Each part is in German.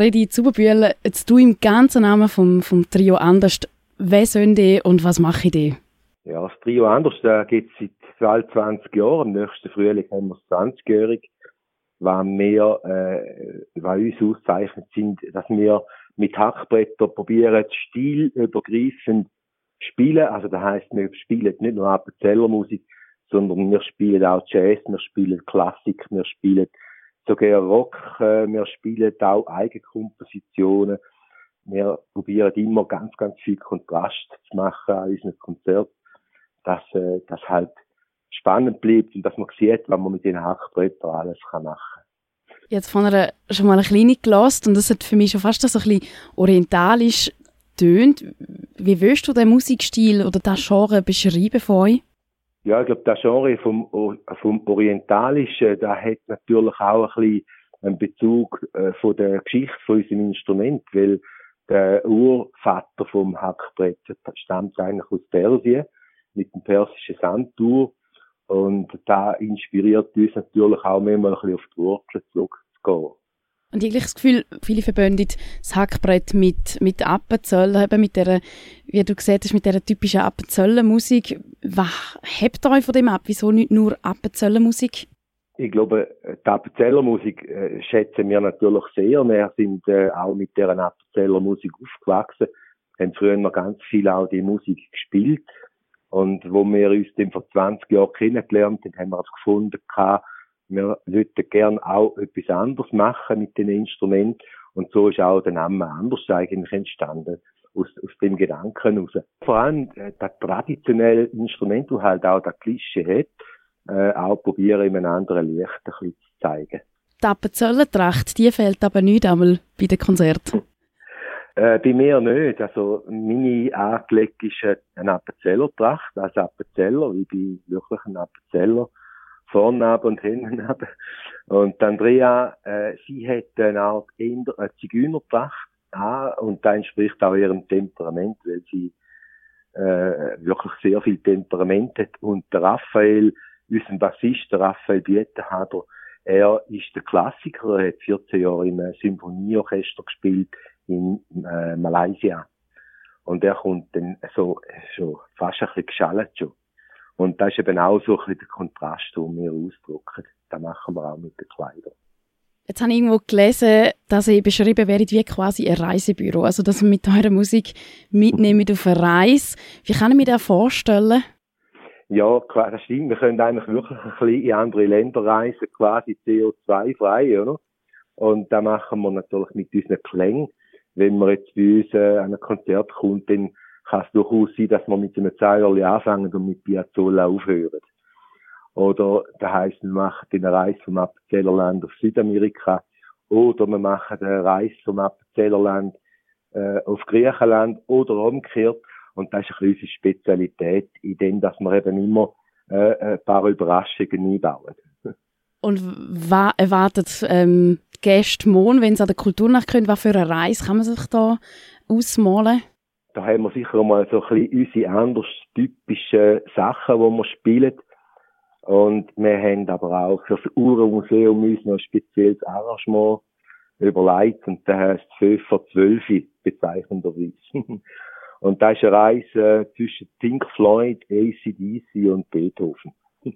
Freddy Zuberbühl, jetzt du im ganzen Namen vom, vom Trio Anders, wer sind die und was mache ich die? Ja, das Trio Anders, da gibt es seit 20 Jahren. Im nächsten Frühling haben wir es 20-jährig. Was wir, äh, was uns auszeichnet, sind, dass wir mit Hackbretter probieren, stilübergreifend spielen. Also das heisst, wir spielen nicht nur Appenzeller Musik, sondern wir spielen auch Jazz, wir spielen Klassik, wir spielen sogar Rock, äh, wir spielen auch Eigenkompositionen. Wir probieren immer ganz, ganz viel Kontrast zu machen an unseren Konzerten, dass äh, das halt spannend bleibt und dass man sieht, was man mit den Hackbrettern alles kann machen kann. Jetzt von einer schon mal eine kleine gelost und das hat für mich schon fast so ein bisschen orientalisch tönt. Wie willst du den Musikstil oder das Genre beschreiben von euch? Ja, ich glaube, das Genre vom, vom Orientalischen, da hat natürlich auch ein bisschen einen Bezug äh, von der Geschichte von unserem Instrument, weil der Urvater vom Hackbrett stammt eigentlich aus Persien mit dem persischen Sanduhr und da inspiriert uns natürlich auch manchmal ein bisschen auf die Wurzeln zurückzugehen. Und ich habe das Gefühl, viele verbinden das Hackbrett mit, mit Appenzell, eben mit der, wie du gesagt hast, mit dieser typischen Appenzeller Musik. Was hebt euch von dem ab? Wieso nicht nur Appenzeller Musik? Ich glaube, die Appenzeller Musik äh, schätzen wir natürlich sehr. Wir sind äh, auch mit dieser Appenzeller Musik aufgewachsen, haben früher noch ganz viel auch die Musik gespielt. Und wo wir uns dann vor 20 Jahren kennengelernt haben, haben wir gefunden, wir würden gerne auch etwas anderes machen mit den Instrumenten. Und so ist auch der Name anders eigentlich entstanden. Aus, aus dem Gedanken raus. Vor allem äh, das traditionelle Instrument, das halt auch das Klischee hat, äh, auch probieren, in einem anderen Licht ein bisschen zu zeigen. Die Appenzellentracht, die fehlt aber nicht einmal bei den Konzerten. Äh, bei mir nicht. Also, meine Angelegt ist eine Appenzellertracht, also Appenzeller. Ich bin wirklich ein Appenzeller vorne ab und hinten ab. Und Andrea, äh, sie hat eine Art Zigeunertracht an und das entspricht auch ihrem Temperament, weil sie äh, wirklich sehr viel Temperament hat. Und der Raphael, unser Bassist, der Raphael Bietenhader, er ist der Klassiker, er hat 14 Jahre im Symphonieorchester gespielt in äh, Malaysia. Und er kommt dann so, so fast ein bisschen geschallt schon. Und das ist eben auch so ein bisschen der Kontrast, den wir ausdrücken. Das machen wir auch mit den Kleidern. Jetzt habe ich irgendwo gelesen, dass ihr beschrieben werdet wie quasi ein Reisebüro. Also, dass ihr mit eurer Musik mitnehmt auf eine Reise. Wie kann ich mir das vorstellen? Ja, das stimmt. Wir können eigentlich wirklich ein bisschen in andere Länder reisen, quasi CO2-frei, oder? Und da machen wir natürlich mit unseren Klängen. Wenn man jetzt bei uns äh, an ein Konzert kommt, dann kann es durchaus sein, dass wir mit einem Zweierli anfangen und mit Piazzolla aufhören. Oder das heisst, wir machen eine Reise vom Appenzellerland auf Südamerika oder wir machen eine Reise vom Appenzellerland äh, auf Griechenland oder umgekehrt. Und das ist ein bisschen unsere Spezialität, in dem, dass wir eben immer äh, ein paar Überraschungen einbauen. Und was erwartet ähm, Gäste morgen, wenn sie an der Kulturnacht können? Was für eine Reise kann man sich da ausmalen? da haben wir sicher mal so ein bisschen unsere anders typischen Sachen, die wir spielen. Und wir haben aber auch für das Uhrenmuseum uns noch ein spezielles Arrangement überlegt und das heisst 5 vor 12 bezeichnenderweise. und das ist eine Reise zwischen Pink Floyd, ACDC und Beethoven.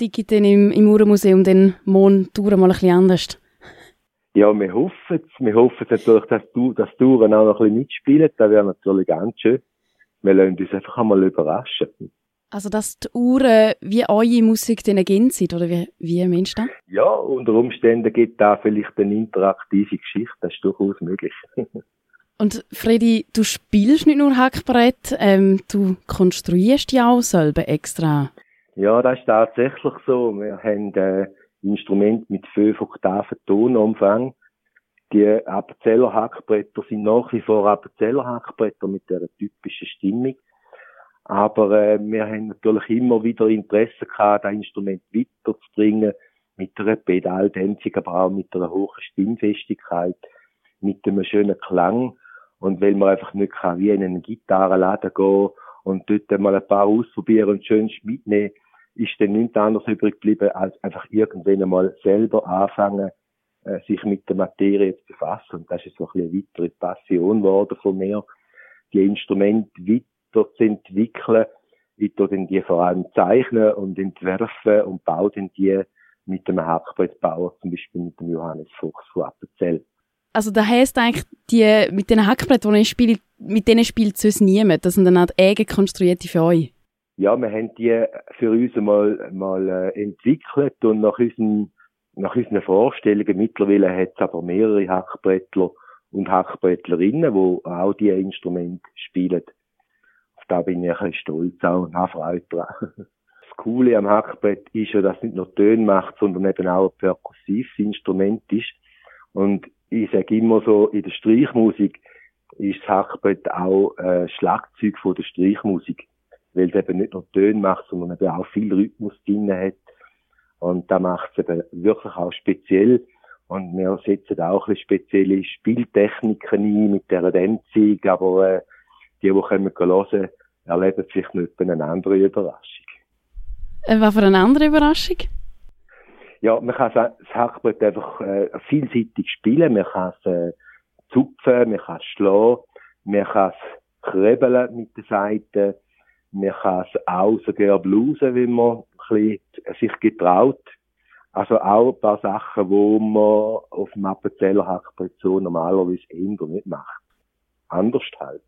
Die gibt dann im, im Uhrenmuseum den Mond mal ein bisschen anders. Ja, wir hoffen es. Wir hoffen natürlich, dass du, dass Touren auch noch ein bisschen mitspielen. Das wäre natürlich ganz schön. Wir lassen uns einfach einmal überraschen. Also, dass die Uhren wie eure Musik dann ergänzt sind, oder wie, wie meinst du das? Ja, unter Umständen gibt da vielleicht eine interaktive Geschichte. Das ist durchaus möglich. Und Freddy, du spielst nicht nur Hackbrett, ähm, du konstruierst ja auch selber extra. Ja, das ist tatsächlich so. Wir haben, äh, Instrument mit fünf Oktaven Tonumfang. Die Appenzeller Hackbretter sind nach wie vor Appenzeller Hackbretter mit der typischen Stimmung. Aber äh, wir haben natürlich immer wieder Interesse gehabt, das Instrument weiterzubringen, mit einer Pedaldämpfung, aber auch mit einer hohen Stimmfestigkeit, mit einem schönen Klang. Und weil man einfach nicht kann, wie in einen Gitarrenladen gehen und dort mal ein paar ausprobieren und schön mitnehmen, ist dann nichts anderes übrig geblieben, als einfach irgendwann einmal selber anfangen, äh, sich mit der Materie zu befassen. Und das ist so ein bisschen eine weitere Passion geworden von mir, die Instrumente weiter zu entwickeln, weiter dann die vor allem zeichnen und entwerfen und bauen dann die mit dem Hackbrettbauer, zum Beispiel mit dem Johannes Fuchs von Appenzell. Also da heisst eigentlich, die, mit den Hackbrettern, die ihr spielt, mit denen spielt sonst niemand. Das sind dann auch eigen konstruierte für euch. Ja, wir haben die für uns mal, mal äh, entwickelt und nach unseren, nach unseren Vorstellungen, mittlerweile hat es aber mehrere Hackbrettler und Hackbrettlerinnen, die auch diese Instrumente spielen. Da bin ich ein bisschen stolz auch und habe Freude dran. Das Coole am Hackbrett ist ja, dass es nicht nur Töne macht, sondern eben auch ein perkussives Instrument ist. Und ich sage immer so, in der Streichmusik ist das Hackbrett auch äh, Schlagzeug von der Streichmusik, weil es eben nicht nur Töne macht, sondern eben auch viel Rhythmus drin hat. Und da macht es eben wirklich auch speziell. Und wir setzen auch ein spezielle Spieltechniken ein mit dieser Dämpfung, aber äh, die, die können hören, erleben vielleicht nicht eine andere Überraschung. Äh, was für eine andere Überraschung? Ja, man kann das Hackbrett einfach äh, vielseitig spielen. Man kann es äh, zupfen, man kann es schlagen, man kann es krebeln mit den Seiten, man kann es auch sogar blusen, wenn man ein bisschen sich getraut. Also auch ein paar Sachen, wo man auf dem Appenzeller Hackbrett so normalerweise eher nicht macht. Anders halt.